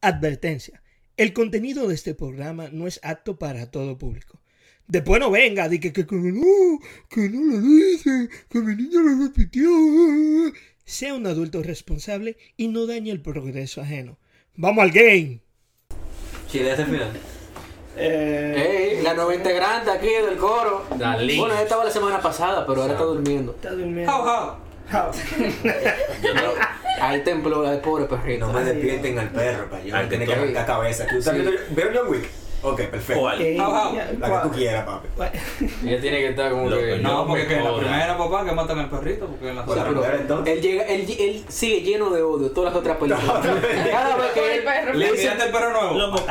Advertencia. El contenido de este programa no es apto para todo público. Después no venga, di que, que, que no, que no lo dice, que mi niña lo repitió. Sea un adulto responsable y no dañe el progreso ajeno. ¡Vamos al game! Chile ese final. Eh, Ey, la nueva integrante aquí del coro. Liz. Bueno, ella estaba la semana pasada, pero ahora está durmiendo. está durmiendo. How, how. How? Yo no. Ahí tembló la pobre perrito. No me despierten al perro para yo que tener que arrancar cabeza. ¿Tú viendo- ¿Vieron John Wick? Ok, perfecto. ¿Cuál? Eh, La que tú quieras, papi. Ella tiene que estar como que. No, porque que en la primera, papá, que matan al perrito, porque en la primera, entonces. él, llega, él, él sigue lleno de odio, todas las otras películas. Cada vez que él Le enviaste el perro nuevo. Loco,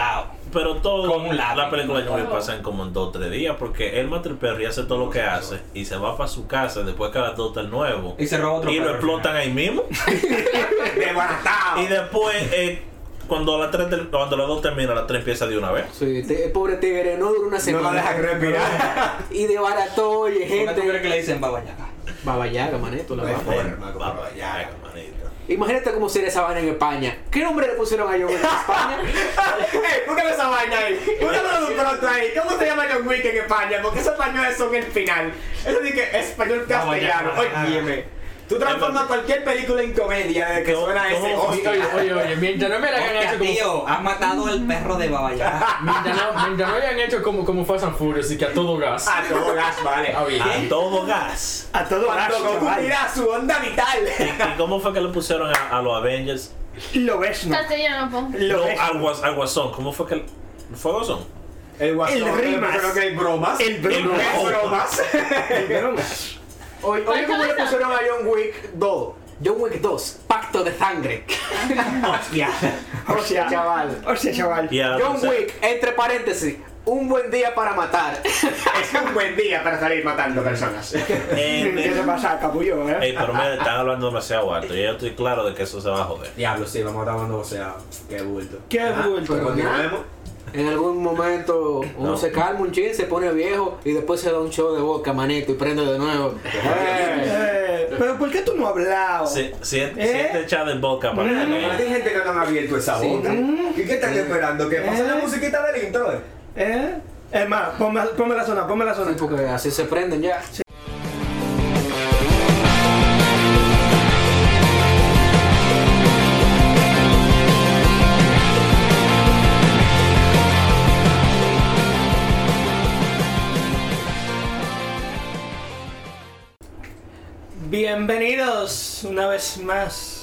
pero todo Con un la película de John Wick pasan como en dos o tres días porque él mata el perro y hace todo lo que hace y se va para su casa después que adopta el nuevo Y se roba otro y lo perro explotan ahí mismo y después eh, cuando la tres del- cuando las dos termina la tres empieza de una vez Sí, te- pobre tigre no dura una No semana. lo deja respirar. y de barato, oye, ¿Por qué tú crees gente. que le dicen babayaga? Babayaga, maneto, la No hay baba. forma, Va, compadre. ya, manito. Imagínate cómo sería esa vaina en España. ¿Qué nombre le pusieron a John Wick en España? Ey, búscame esa vaina ahí. Búscame un pronto ahí. ¿Cómo se llama John Wick en España? Porque esos españoles son el final. Eso sí que español castellano. Óyeme. Tú transformas cualquier película en comedia desde que ¿Cómo- suena ese hostia. oye, oye, mientras no me la hayan hecho como. tío, has matado al perro de babayaga. Mientras no, mientras no hayan hecho como, como Fast and Furious y que a todo gas. A todo gas, vale. Ah, a todo gas A todo gas, Cuando su onda vital. ¿y cómo fue que le pusieron a, a los Avengers? Lo ves, ¿no? Castellano, po. Lo No, ves. al, guas- al guasón ¿cómo fue que fue guasón? El guasón. El rimas. Creo que hay bromas. El bromas. ¿Qué bromas? El bromas. Oye, oye, ¿cómo le pusieron a John Wick 2? John Wick 2, Pacto de Sangre. Hostia. Hostia. Chaval. Hostia, chaval. John Wick, entre paréntesis, un buen día para matar. Es un buen día para salir matando personas. Eh, ¿Qué te pasa, capullo, eh? Ey, pero me están hablando demasiado alto yo estoy claro de que eso se va a joder. Diablo, sí, vamos a estar hablando, o sea, qué bulto. Qué Ah, bulto. pues continuemos. En algún momento uno No. se calma un chin, se pone viejo y después se da un show de boca, manito, y prende de nuevo. Eh, pero ¿por qué tú no has hablado? Si, si, ¿Eh? si echado en boca para tener- Hay gente que no han abierto esa Sí. boca. ¿Y qué están esperando? ¿Que pase la ¿Eh? musiquita del intro? eh? ¿Eh? Es más, ponme, ponme la zona, ponme la zona. Sí, porque así se prenden ya. Bienvenidos una vez más.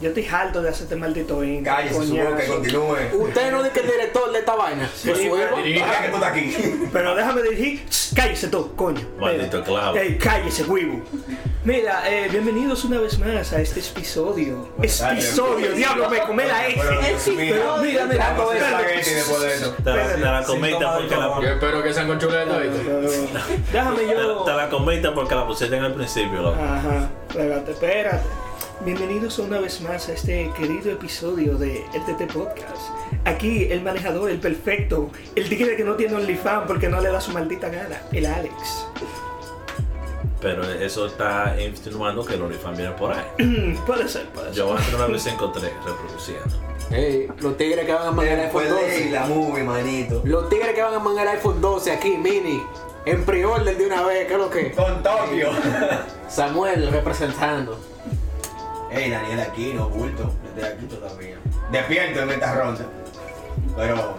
Yo estoy harto de hacerte maldito su coñazo. boca y continúe. Usted no es que el director de esta vaina. Pues Sí, Deja que tú estás aquí. Pero déjame dirigir. Cállese tú, coño. Maldito clavo. Ey, cállese, huevo. Mira, eh, bienvenidos una vez más a este episodio. Episodio, diablo, me comé la S. Pero mira, mira, de eso. Te la, comiste porque la, Yo espero que sean con chuleta, Déjame yo. te la comiste porque la pusiste en el principio, loco. Ajá, espérate, espérate. Bienvenidos una vez más a este querido episodio de el TT Podcast. Aquí el manejador, el perfecto, el tigre que no tiene OnlyFans porque no le da su maldita gana, el Alex. Pero eso está insinuando que el OnlyFans viene por ahí. puede ser, puede ser. Yo antes una vez encontré reproduciendo. Ey, los tigres que van a mangar el iPhone Después de 12. la movie, manito. Los tigres que van a mangar el iPhone 12 aquí, mini. En pre-order de una vez, ¿qué es lo que? Con Tokio. Samuel representando. Ey, Daniel aquí, no bulto. Desde aquí todavía. Despierto en esta ronda. Pero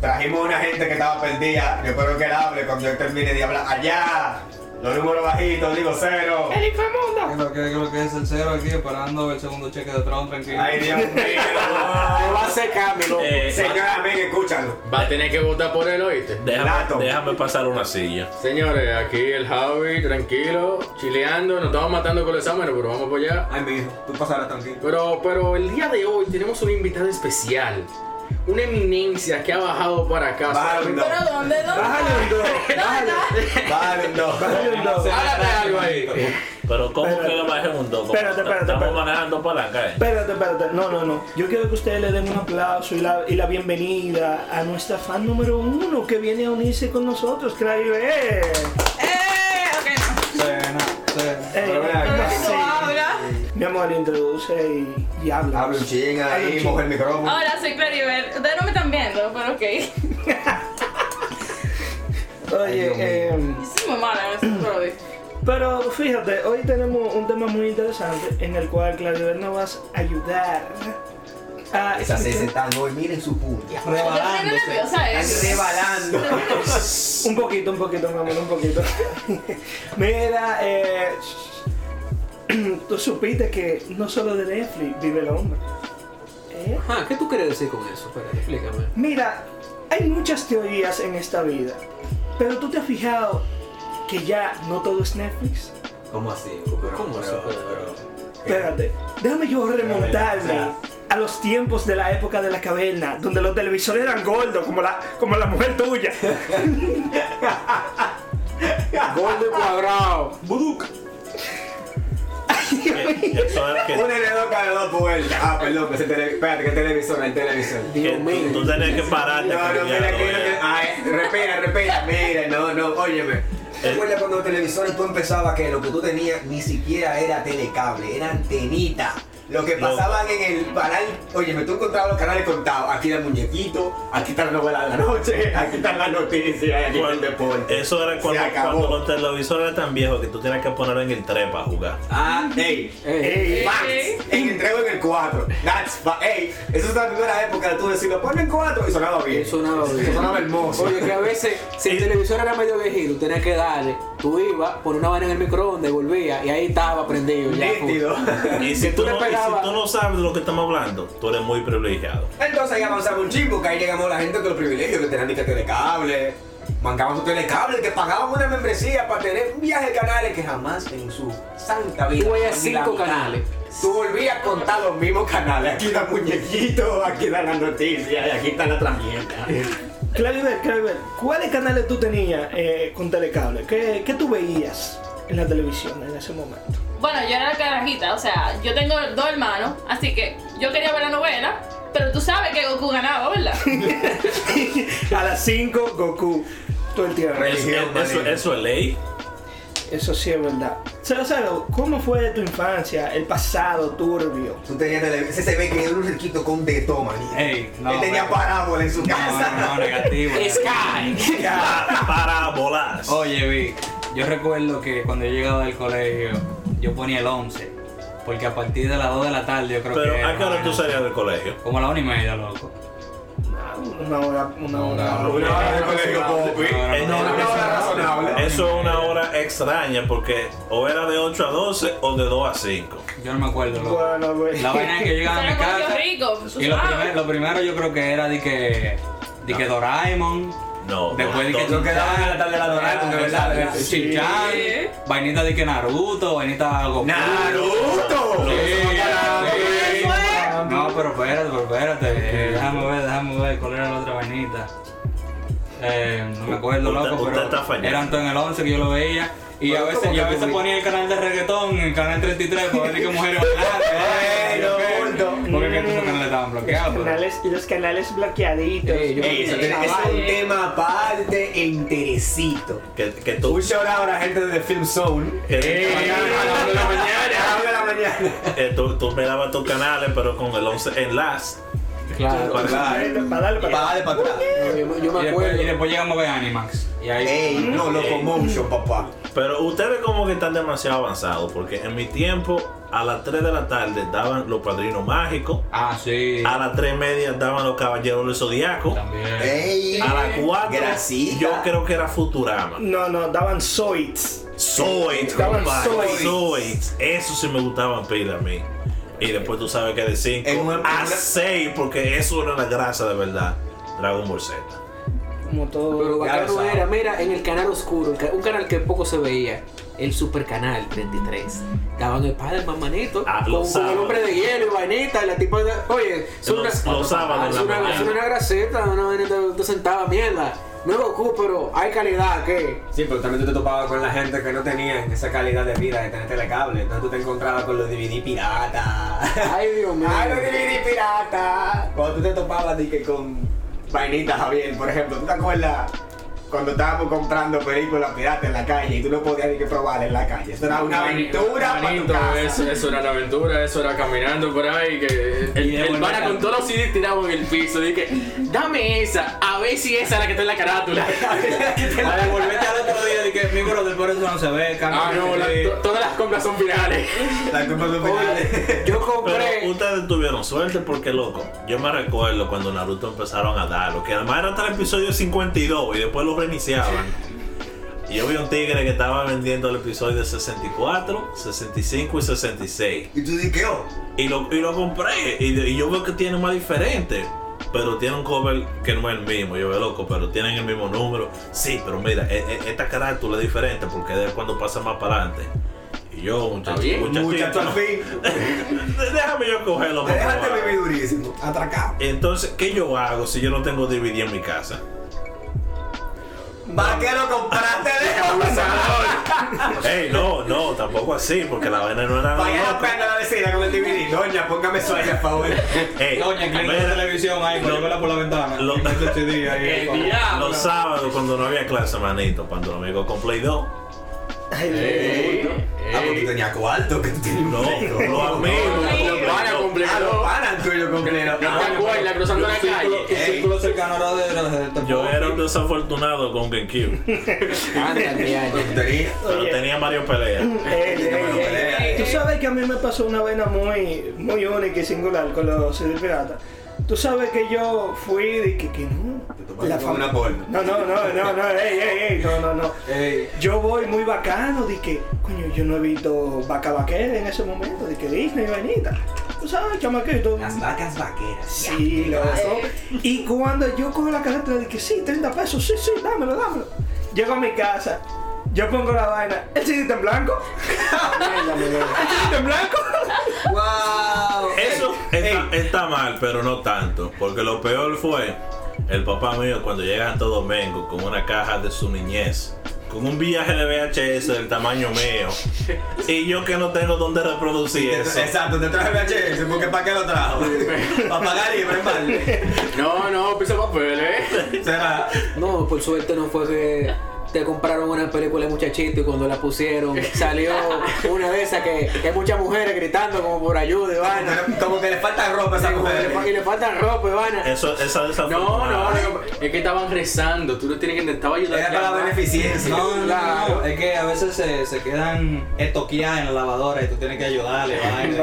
trajimos una gente que estaba perdida. Yo espero que él hable cuando yo termine de hablar. Allá. Los números bajitos, digo cero. ¿Qué es lo que, qué es lo que es el cero aquí esperando el segundo cheque de Tron, tranquilo? Ay, Dios mío. Te va a mi loco. Eh, Señora, ven, escúchalo. Va a tener que votar por él, ¿oíste? déjame, déjame pasar una silla. Señores, aquí el Javi, tranquilo, chileando, nos estamos matando con los exámenes, pero vamos por allá. Ay, mi hijo, tú pasarás tranquilo. Pero, pero el día de hoy tenemos un invitado especial. Una eminencia que ha bajado para acá. Bájale un dos. ¿Pero dónde? ¿Dónde? Bájale un dos, bájale, dos. Hágate algo ahí. Pero ¿cómo Espérate. que le bajé un dos? Espérate, espérate, Estamos espérate. manejando palanca, eh. Espérate, espérate. No, no, no. Yo quiero que ustedes le den un aplauso y la, y la bienvenida a nuestra fan número uno que viene a unirse con nosotros, B. ¡Eh! Mi amor, introduce y, y habla. Habla un ching ahí, ching. moja el micrófono. Hola, soy Claribel. Ustedes no me están viendo, pero ok. Oye, eh, Yo soy muy mala en pero pero fíjate, hoy tenemos un tema muy interesante en el cual Claribel nos vas a ayudar a Esas se están hoy, miren su ¿eh? Están rebalando. Un poquito, un poquito, mi amor, un poquito. Mira, eh, tú supiste que no solo de Netflix vive el hombre. ¿Eh? Ajá, ¿qué tú quieres decir con eso? Espera, explícame. Mira, hay muchas teorías en esta vida, pero tú te has fijado que ya no todo es Netflix. ¿Cómo así? Pero, ¿Cómo así? pero, pero- Espérate, déjame yo remontarme a los tiempos de la época de la caverna, donde los televisores eran gordos, como la, como la mujer tuya. Gordo y cuadrado. Que- Eso era que, Un heredor cada dos vueltas. Ah, perdón, que es el tele... Espérate, que el televisor, el televisor. que Dios tú, mío. tú tenías que pararte No, no, mira, cambiarlo, aquí no eh. te- Ay, respira, respira. Mira, no, no, óyeme. ¿Te acuerdas cuando los televisores tú empezabas que lo que tú tenías ni siquiera era telecable, era antenita? Lo que No. pasaban en el canal, óyeme, tú encontrabas los canales contados. Aquí está el muñequito, aquí está la novela de la noche, aquí están las noticias, aquí está el deporte. Eso era cuando, cuando los televisores eran tan viejos que tú tenías que ponerlo en el 3 para jugar. Ah, ey, Ey, Ey, Facts. En el 3 o en el 4. That's Ey, esa es la primera época de tú decirlo, ponlo en 4 y sonaba bien. sonaba bien. Sonaba hermoso. Oye, que a veces, si el televisor era medio viejito, tenías que darle, tú ibas, poner una vaina en el microondas, volvía y ahí estaba prendido. Ya, Nítido. Y si, tú no, y si pegabas- tú no sabes de lo que estamos hablando, tú eres muy privilegiado. Entonces ahí avanzamos un chingo, que ahí llegamos la gente con los privilegios que tenían ni que telecable. Mancaban su telecable, que pagaban una membresía para tener un viaje de canales que jamás en su santa vida. Tú veías cinco canales. Tú volvías a contar los mismos canales. Aquí dan muñequitos, aquí dan las noticias y aquí están las otras mierdas. Claribel, Claribel, ¿cuáles canales tú tenías eh, con telecable? ¿Qué, ¿Qué tú veías en la televisión en ese momento? Bueno, yo era la carajita, o sea, yo tengo dos hermanos, así que yo quería ver la novela, pero tú sabes que Goku ganaba, ¿verdad? A las 5, Goku. Todo el tiempo. Eso es ley. Eso sí es verdad. Cero, cero, ¿cómo fue tu infancia, el pasado turbio? Tú tenías televisión. Ese se ve que era un riquito con de toma, Ey, no. Él tenía pero- parábola en su No, casa. no, no, negativo. Sky. Pa- Para volar. Oye, vi, yo recuerdo que cuando yo llegaba del colegio, yo ponía el 11. Porque a partir de las 2 de la tarde yo creo Pero que. ¿a qué hora tú salías del colegio? Como a la una y media, loco. Una hora, una hora. Una hora de colegio. Eso es una hora extraña porque o era de 8 a 12 o de 2 a 5. Yo no me acuerdo, loco. Bueno, güey. La vaina es que yo llegaba a mi casa. rico, Y lo, primer- lo primero yo creo que era de que. De que Doraemon. No, Después de que Yo quedaba en la tarde la Doraemon, de verdad. Chinchan. Sí. Vainita de que Naruto, vainita Goku. ¡Naruto! No, pero espérate, pero espérate. Eh, déjame ver, déjame ver cuál era la otra vainita. Eh, no me acuerdo, Usted- loco, usted pero fallando. eran todos en el 11 que yo lo veía. Y a Pero veces, ¿cómo y a veces ponía el canal de reggaetón, el canal 33, para ver que mujeres bailando. Bueno, Porque Porque que esos canales estaban Los bloqueados. pero- canales, los canales bloqueaditos. Ey, Ey, eso tiene- es un tema aparte e interesito. Que, que tú. Un shout out a la gente de The Film Zone. que- Ey, a nueve de la mañana, a la mañana. eh, tú, tú mirabas tus canales, pero con el 11 enlace. Claro. Para darle para darle para darle para atrás. Yo, me después, acuerdo. y después llegamos a ver Animax. Y ahí. Ey, no, Locomotion, papá. Pero ustedes como que están demasiado avanzados, porque en mi tiempo a las 3 de la tarde daban los padrinos mágicos, Ah, sí. a las 3 y media daban los caballeros del zodiaco, También. Ey, a las 4 Grasita. yo creo que era Futurama. No, no, daban zoids. Zoids, Daban compadre, Zoids. Zoids. Eso sí me gustaban pila a mí. Y después tú sabes que de 5 En una- en a una- 6, porque eso era la grasa de verdad. Dragon Ball Z. Como todo. Pero bacano era, mira, en el canal oscuro, un canal que poco se veía, el Super Canal 33. Daban el padre manito Ah, con, con el hombre de hielo y vainita y la tipa de. Oye, son Los- una, una, es una graseta, una vainita tú sentada mierda. No Goku, pero hay calidad, ¿qué? Sí, pero también tú te topabas con la gente que no tenía esa calidad de vida de tener telecable. Entonces tú te encontrabas con los DVD pirata. Ay, Dios mío. ¡Ay, los DVD pirata! Cuando tú te topabas que con vainitas, Javier, por ejemplo, ¿tú te acuerdas cuando estábamos comprando películas piratas en la calle y tú no podías ni que probar en la calle. Eso era una aventura para tu Manito, casa. eso, eso era una aventura, eso era caminando por ahí, que el, Y de el volver pana a- con todos los CDs tirados en el piso, dije, dame esa, a ver si esa es la que está en la carátula. A devolverte al otro día de que mi brother por eso no se ve, ah, no, la- todas las compras son finales. La culpa es Oye, yo Pero compré. ustedes tuvieron suerte porque, loco, yo me recuerdo cuando Naruto empezaron a darlo, que además era hasta el episodio 52 y después lo reiniciaban. Y yo vi un tigre que estaba vendiendo el episodio 64, 65 y 66. Y tú dices, oh, Y lo, y lo compré. Y, y yo veo que tiene más diferente. Pero tiene un cover que no es el mismo. Yo veo loco, pero tienen el mismo número. Sí, pero mira, e- e- esta carátula es diferente porque es cuando pasa más para adelante. Y yo, muchacho, muchacho al fin. déjame yo cogerlo. Vivir durísimo. Atracado. Entonces, ¿qué yo hago si yo no tengo DVD en mi casa? ¿Para qué lo compraste de Ey, no, no, tampoco así, porque la vaina no era Vaya la pena a la vecina con el DVD. Doña, póngame ahí, por favor. Ey, Doña, que la televisión ahí, por verla por la ventana. Lo- Este. Los sábados cuando no había clase, manito, cuando los amigos con Play 2. Ay, Ey, Ah, porque tenías cuarto que tenías. No, los amigos. Ah, los panas tuyos. No te acuerdas cruzando la calle. Tu círculo cercano era de, de, de, de- Yo era un desafortunado con GameCube, pero tenía Mario Pelea. Ey, ey, ey. Tú sabes que a mí me pasó una vaina muy, muy única y singular con los CD piratas. Tú sabes que yo fui de que, que no. con fam- una porno. No, no, no, no, no, ey, ey, ey, no, no, no. Ey, Yo voy muy bacano de que, coño, yo no he visto vaca vaquera en ese momento, de que Disney, vainita. Tú sabes, chamaquito. Las vacas vaqueras. Sí, loco. Y cuando yo cojo la cartera de que sí, 30 pesos, sí, sí, dámelo, dámelo. Llego a mi casa, yo pongo la vaina, el CD está en blanco. el CD está en blanco. ¡Wow! Eso está, está mal, pero no tanto, porque lo peor fue el papá mío cuando llega a Santo Domingo con una caja de su niñez. Con un viaje de VHS del tamaño mío. Y yo que no tengo donde reproducir eso. Exacto, te traje VHS porque ¿para qué lo trajo? Para pagar libre, mal. No, no, pisa papel, eh. Será. No, por suerte no fue que te compraron una película de muchachito y cuando la pusieron salió una de esas que, que hay muchas mujeres gritando como por ayuda y vaina. Como que le falta ropa a esa Y mujer. y le faltan ropa y vaina. Eso, esa No, desafortunada. no, no, es que estaban rezando, tú no tienes que estaba ayudando. Era para la beneficencia. No, no, Claro. no, es que a veces se, se quedan estoqueadas en la lavadora y tú tienes que ayudarle. vaina.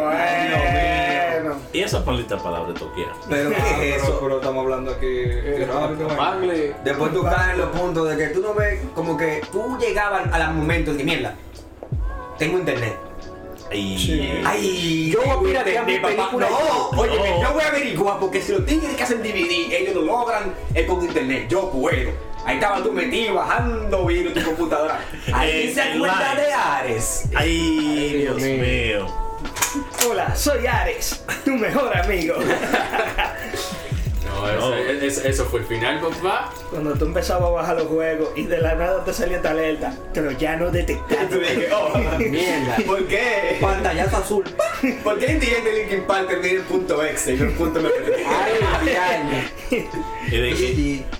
Y esa maldita palabra toquía. Pero ¿qué es eso? pero estamos hablando aquí. qué vaina. Pagle. Después tú caes en los puntos de que tú no ves, como que tú llegabas a los momentos de mierda. Tengo internet. Y Ay, Yo voy a piratear mi película. No, oye, No. yo voy a averiguar porque si los tigres que hacen DVD, ellos lo logran es con internet. Yo puedo. Ahí estaba tú metido bajando virus en tu computadora. Ahí Eh, se live. de Ares. Ay, Dios Dios mío. mío. Hola, soy Ares, tu mejor amigo. No, eso, fue el final, papá. Cuando tú empezabas a bajar los juegos y de la nada te salía esta alerta, troyano Tú detectado. dije, oh, Mierda. ¿Por qué? Pantallazo azul. ¿Por qué el indigente de Linkin Park termina en punto exe y no en punto MP3? Ay. Y de que,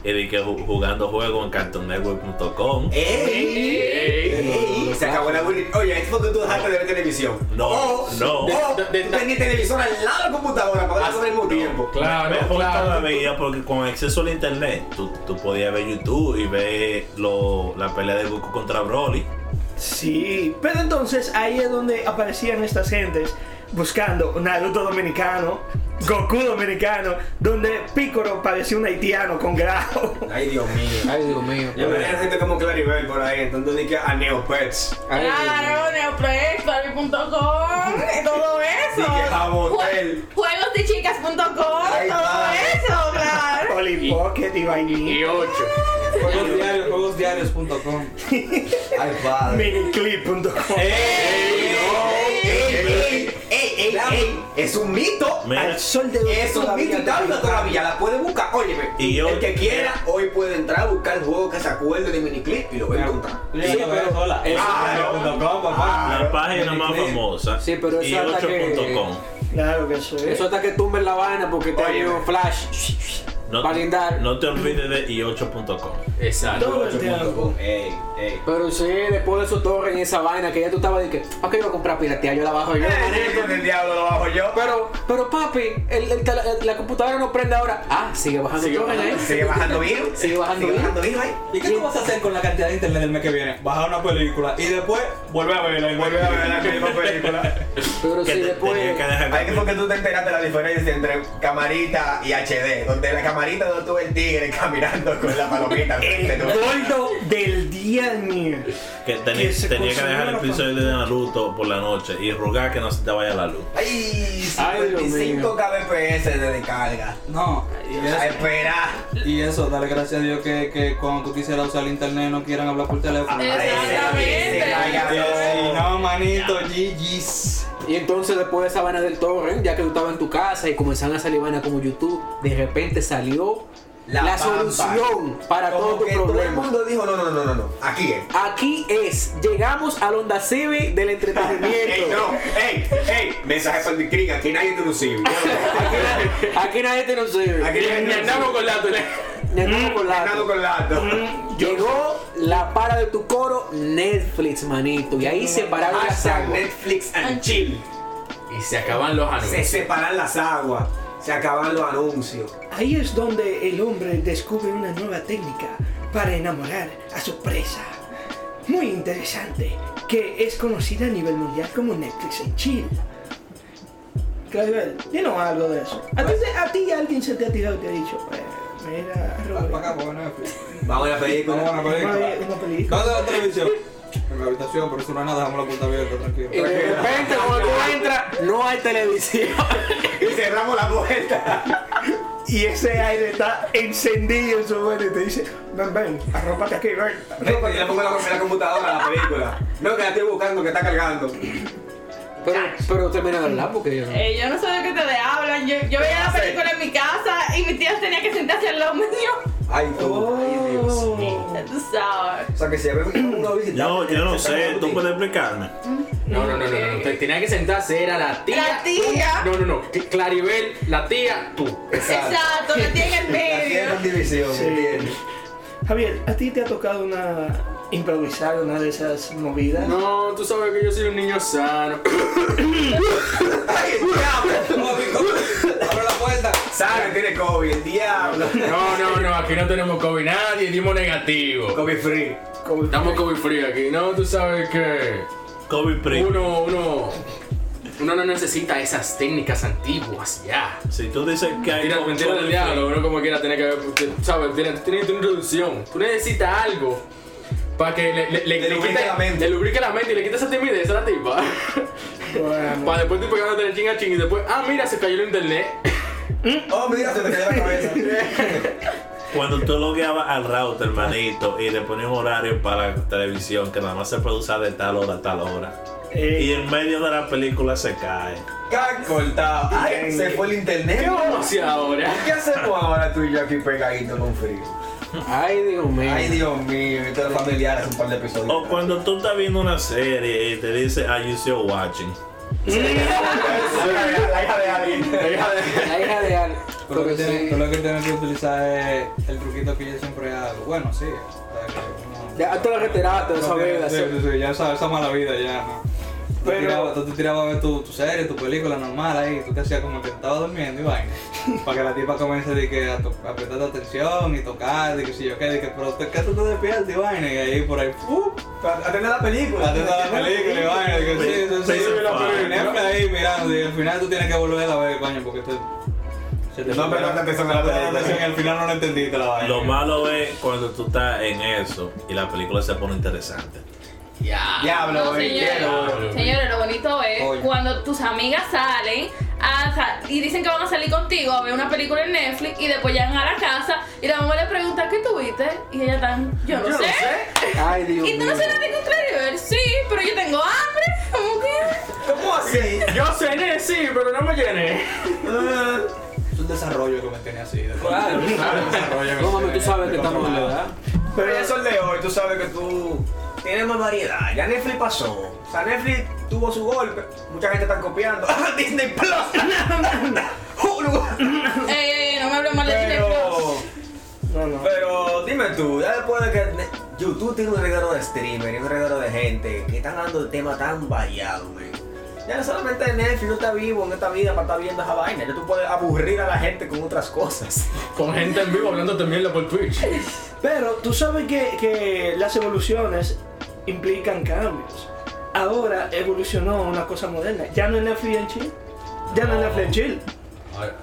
y de que ju- jugando juegos en cartoonnetwork.com. ¡Ey! ¡Ey! Se acabó la bullying. Oye, es porque tú dejaste de ver televisión. No, O- no. o De- de- tú tenías televisor al lado de la computadora para verlo al mismo tiempo. Claro, claro. Porque con acceso al internet tú, tú podías ver YouTube y ver lo, la pelea de Goku contra Broly. Sí, pero entonces ahí es donde aparecían estas gentes buscando Naruto dominicano, Goku dominicano, donde Piccolo parecía un haitiano con grado. Ay, Dios mío. Ay, Dios mío. Yo me veía gente como Claribel por ahí, entonces dije a Neopets. Claro, Neoplex, Barbie.com, todo eso. Dije Jabotel. Jue- Juegosdechicas.com, todo eso, claro. Polly Pocket y vainilla. Y ocho. Juegos diarios, juegosdiarios.com. Ay, padre. Miniclip.com. ¡Ey! Es un mito. Mira, Al sol de hoy Es un todavía mito y pintan. todavía la puede buscar. Óyeme, Y yo- el que quiera hoy puede entrar a buscar el juego que se acuerde de Miniclip y lo va a encontrar. Sola. La página más famosa Sí, pero y eso hasta que- 8.com. Claro que sí. Eso hasta que tumben la vaina porque te hay un flash. No, para guindar. no te olvides de i8.com. Exacto. Todo el tiempo. Ey. Pero sí, después de esos torres en esa vaina que ya tú estabas de que, ¿para qué iba a comprar piratería? Yo la bajo yo. Eh, con el diablo lo bajo yo. Pero, pero papi, el, la computadora no prende ahora. Ah, sigue bajando Sigue torres bajando. ahí. Sigue bajando virus. Sigue bajando virus. bajando virus ahí. ¿Y qué tú vas a hacer con la cantidad de internet del mes que viene? Bajar una película y después volver a verla y Vuelve a ver la misma película. Pero te- después. tenía que dejar Ahí fue que tú te enteraste la diferencia entre camarita y HD. Donde la camarita donde tuve el tigre caminando con la palomita. al El tú- gordo del día que tenía, que tenía que dejar el episodio de Naruto por la noche y rogar que no se te vaya la luz. Ay, Ay, Dios 55 kbps de descarga. No, y A eso, esperar. y eso, dale gracias a Dios que, que cuando tú quisieras usar el internet no quieran hablar por teléfono. Exactamente. No, manito, GG's. Y entonces después de esa vaina del torrent, ya que tú estabas en tu casa y comenzaron a salir vainas como YouTube, de repente salió la, pampa. solución para Como todos tus que todo el mundo dijo, no, no, no, no, no. Aquí es. Aquí es, llegamos al Honda Civic del Ey, entretenimiento. no, ey, ey, mensaje para el Cring, aquí nadie te lo sirve. Aquí, nadie- aquí nadie te lo sirve. Aquí nadie ni te lo andamos con la tele. Ni andamos con la- Ganado con lato. Llegó la para de tu coro Netflix, manito. Y ahí separaron las aguas. Netflix and chill. Y se acaban los Se anuncios. separan las aguas. Se acaban los anuncios. Ahí es donde el hombre descubre una nueva técnica para enamorar a su presa. Muy interesante, que es conocida a nivel mundial como Netflix and Chill. Claribel, dinos algo de eso. ¿A ti, a ti alguien se te ha tirado y te ha dicho, eh, mira, Robert. Vamos a la película. Vamos a una película. la televisión? En la habitación, por eso no hay nada, dejamos la puerta abierta, tranquilo. Y de repente, cuando tú entras, no hay televisión. Y cerramos la puerta. Y ese aire está encendido en su mente y te dice, ven, ven, arrópate aquí, ven. Y le pongo la, en la computadora a la película. No, que la estoy buscando, que está cargando. Pero, pero termina de hablar porque yo no. Eh, yo no sé de qué te hablan. Yo, yo veía la película en mi casa y mi tía tenía que sentarse al lado mío. Ay, tú. Ay, Dios mío. Ya Tú sabes. O sea, que si ve uno visitante. Yo, yo no sé, ¿tú puedes explicarme? No, no, no, no, no. Te- Tenía que sentarse, era la tía. La tía. No, no, no. Claribel, la tía, tú. Exacto, la tía en el medio. Aquí división, Sí. ¿entiendes? Javier, ¿a ti te ha tocado una improvisar una de esas movidas? No, tú sabes que yo soy un niño sano. ¡Ay, diablo! Abre la puerta. Sabe, tiene COVID, el diablo. No, no, no, aquí no tenemos COVID, nadie dimos negativo. COVID free. Estamos COVID free aquí, no, tú sabes que COVID free. uno, uno, uno no necesita esas técnicas antiguas ya. Si tú dices que hay Mentira, COVID mentira del diablo, uno como quiera tiene que, ¿sabes? Tiene, tiene tu introducción. Tú necesitas algo para que le, le, le, Le lubrique quite- la mente. le lubrique la mente y le quite esa timidez a la tipa. Bueno, para después tú pegándote el ching a ching y después, ah, mira, se cayó el internet. Oh, mira, se me cayó la cabeza. Cuando tú logueabas al router, hermanito, y le ponías un horario para la televisión que nada más se produce de tal hora a tal hora. eh, Y en medio de la película se cae. Cortado. Ay, se fue el internet. ¿Qué vamos a hacer ahora? ¿Qué hacemos ahora tú y yo aquí pegaditos con frío? Ay, Dios mío. Ay, Dios mío, esto es familiar hace un par de episodios. O cuando tú estás viendo una serie y te dice, are you still watching? La hija de alguien. La hija de La hija de Al. Tú lo, que sí. tú lo que tienes que utilizar es el truquito que yo siempre hago. Bueno, sí. Ya te lo retiraste de esa vida. Sí, sí. sí, sí, ya esa, esa mala vida ya, ¿no? Tú, Pero- tirabas, tú te tirabas a ver tu, tu serie, tu película normal ahí, tú te hacías como que estabas durmiendo y vaina. para que la tipa comience de que, a, a prestarte atención y tocar, de que si yo qué, de que, pero te, que tú te despiertas y vaina, y ahí por ahí, ¡uh! Atende la película. Atenta a la película y vaina, de que sí, sí, sí, la película, ahí mirando, y al final tú tienes que volver a ver, coño, porque te. Se te No prestaste atención a la película. y al final no lo entendiste la vaina. Lo malo es cuando tú estás en eso y la película se pone interesante. Ya. Diablo, No, señores, señores, lo bonito es Oye. cuando tus amigas salen a sa- y dicen que van a salir contigo a ver una película en Netflix y después llegan a la casa y la mamá le pregunta ¿qué tuviste? Y ellas están, yo no, Yo sé. sé. Ay, Dios ¿Y tú no cenaste con Claribel? Sí, pero yo tengo hambre. ¿Cómo que? ¿Cómo así? Yo cené, sí, pero no me llené. Es un desarrollo que me tiene así. de- Claro, desarrollo No, mami, tú sabes que estamos en la edad. Pero eso el de hoy, tú sabes que tú tienes más variedad. Ya Netflix pasó. O sea, Netflix tuvo su golpe. Mucha gente está copiando. Disney Plus. Hulu. Eh, no me hables normal de Disney Pero, No, no. pero dime tú, ya después de que YouTube tiene un reguero de streamer y un reguero de gente que están dando temas tan variados, man. Ya no solamente Netflix no está vivo en esta vida para estar viendo esa vaina, ya tú puedes aburrir a la gente con otras cosas. Con gente en vivo hablando también por Twitch. Pero tú sabes que, que las evoluciones implican cambios. Ahora evolucionó una cosa moderna. Ya no es Netflix en. Ya no es Netflix en chill.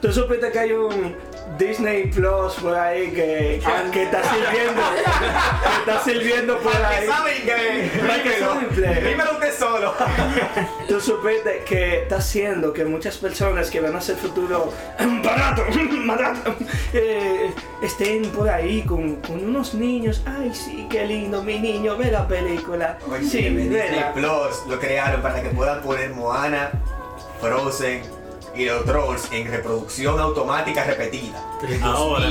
Tú supiste que hay un Disney Plus por ahí que, que, que está sirviendo. que está sirviendo por ahí. que, Para que dímelo usted solo. Tú supiste que está haciendo que muchas personas que van a hacer futuro barato, barato, eh, estén por ahí con, con unos niños. Ay, sí, qué lindo, mi niño, ve la película. Oye, sí, Disney. Plus lo crearon para que puedan poner Moana, Frozen y los Trolls en reproducción automática repetida. Ahora,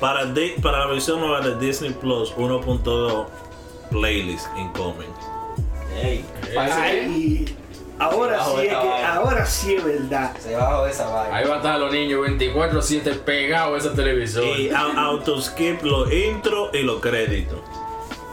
para, Di- para la versión nueva de Disney Plus 1.2 playlist incoming. Ey, Ay, ahora sí, es que, ahora sí es verdad. se bajó de esa vaina. Ahí va a estar los niños 24-7 pegados a ese televisor. Y a- autoskip los intro y los créditos.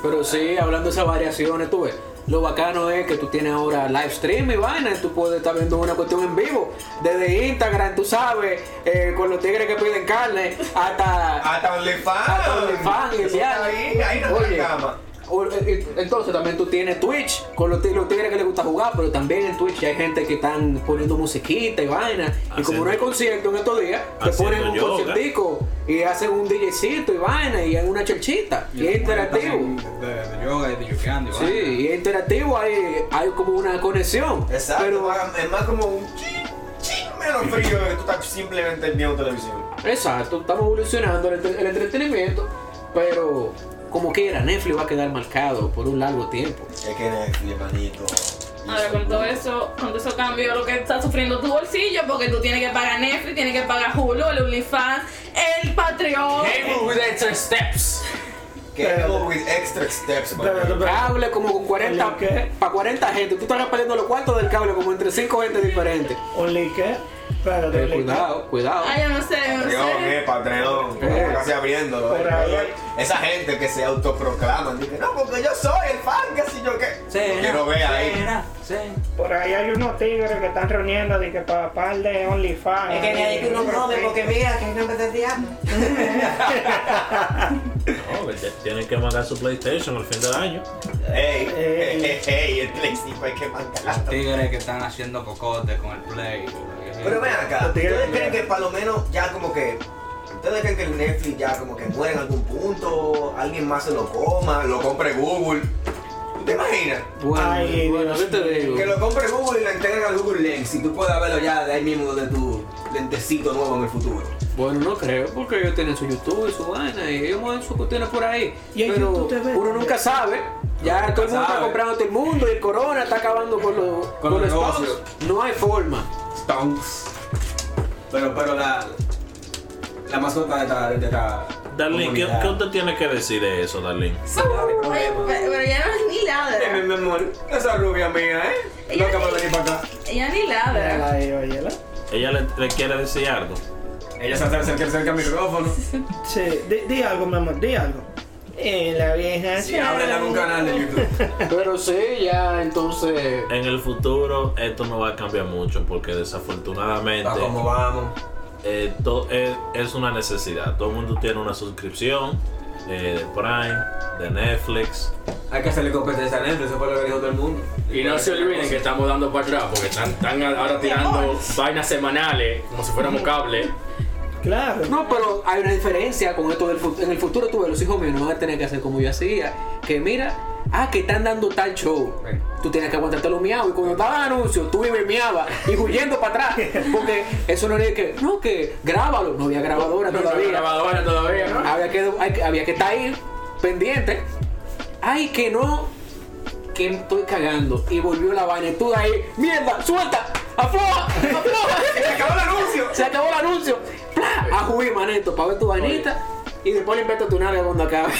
Pero sí, hablando de esas variaciones, tú ves. Lo bacano es que tú tienes ahora live stream y vaina, tú puedes estar viendo una cuestión en vivo. Desde Instagram, tú sabes, eh, con los tigres que piden carne, hasta. Hasta OnlyFans. hasta OnlyFans está ahí, no Oye, cama. Eh, eh, Entonces también tú tienes Twitch con los, tig- los tigres que les gusta jugar, pero también en Twitch ya hay gente que están poniendo musiquita y vaina. y como no hay concierto en estos días, te ponen un yoga. conciertico y hacen un DJcito y vaina y hay una chelchita. Y es interactivo. De, de yoga y de yukeando. Sí, y es interactivo, hay, hay como una conexión. Exacto, Pero, es más como un menos frío que tú estás simplemente viendo televisión. exacto, estamos evolucionando el, entre- el entretenimiento, pero como quiera, Netflix va a quedar marcado por un largo tiempo. Es que Netflix, manito. Ahora con todo eso, con todo eso cambio lo que está sufriendo tu bolsillo, porque tú tienes que pagar Netflix, tienes que pagar Hulu, el OnlyFans, el Patreon. Cable with extra steps. Cable with extra steps, Cable como con 40, ¿Only qué? para 40 gente, tú estás perdiendo los cuartos del cable como entre 5 gente diferentes. ¿Only qué? Espérate, Pero ¿only qué? cuidado, cuidado. Ay, yo no sé, yo no eh, sé. Patreon, Eh. casi abriéndolo. Por eh. Esa gente que se autoproclaman, dice, no, porque yo soy el fan, que si yo qué. Lo quiero ver ahí. Por ahí hay unos tigres que están reuniendo de que para par de OnlyFans. Es que ni hay que uno jode porque mira que hay nombre del diablo. No, que te- tienen que mandar su PlayStation al fin del año. Ey, Eh. ey, ey, el PlayStation hay que mandarlo. Tigres que están haciendo cocote con el play. Pero ven acá, ¿ustedes de creen que para lo menos ya como que... ¿Ustedes creen que el Netflix ya como que muere en algún punto? ¿Alguien más se lo coma? ¿Lo compre Google? ¿Te imaginas? Bueno, Ay, bueno, ¿qué te digo? Que lo compre Google y lo entreguen al Google Lens y tú puedas verlo ya de ahí mismo de tu lentecito nuevo en el futuro. Bueno, no creo, porque ellos tienen su YouTube y su vaina y ellos mueven sus cuestiones por ahí. Y Pero uno nunca sabe. Ya todo el mundo está comprando todo el mundo y el corona está acabando con los, Con con los negocios. No hay forma. Stones. Pero, pero la... La mascota de esta... De esta Darlene, ¿qué, qué usted tiene que decir de eso, Darlene? Pero pero ella no es ni ladra. mi amor, esa rubia mía, ¿eh? Ella Loca ni- por venir para acá. Ella ni ladra. Ella le, le quiere decir algo. Ella se acerca cerca al micrófono. Sí, di, di algo, mi amor, di algo. Eh, la vieja. Sí, háblale en un canal de YouTube. Pero sí, ya entonces. En el futuro esto no va a cambiar mucho porque desafortunadamente ¿A cómo vamos? eh, to- es, es una necesidad. Todo el mundo tiene una suscripción eh, de Prime, de Netflix. Hay que hacerle competencia a Netflix, eso fue lo que dijo todo el mundo. Y no se olviden que estamos dando para atrás porque están, están ahora tirando vainas semanales como si fuéramos cable. Claro. No, pero hay una diferencia con esto del futuro. En el futuro tú ves, los hijos míos no van a tener que hacer como yo hacía. Que mira, ah, que están dando tal show. Tú tienes que aguantarte los miados. Y cuando daban anuncios, tú ibas y miabas y huyendo para atrás. Porque eso no era que, no, que grábalo. No había grabadora No, todavía. grabadora todavía, ¿no? Había que, hay que- había que estar ahí, pendiente. Ay, que no, que estoy cagando. Y volvió la vaina. Y tú de ahí, mierda, suelta, afloja, afloja. ¡Se acabó el anuncio! Se acabó el anuncio. ¡Pla! A jugar, manito, para ver tu vainita. Y después le invento tu nalga cuando acabe.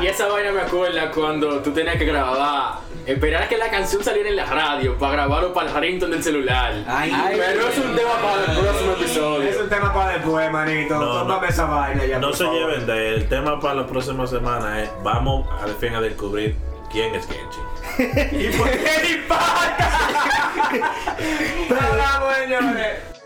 Y esa vaina me acuerda cuando tú tenías que grabar, esperar a que la canción saliera en la radio para grabarlo para el ringtone del celular. Ay, Pero es un tema para el próximo episodio. Es un tema para después, manito. No, Tómame no. esa vaina ya. No se favor. lleven de él. El tema para la próxima semana es vamos al fin a descubrir quién es Genshin. ¿Y por qué pata? Hablamos, señores.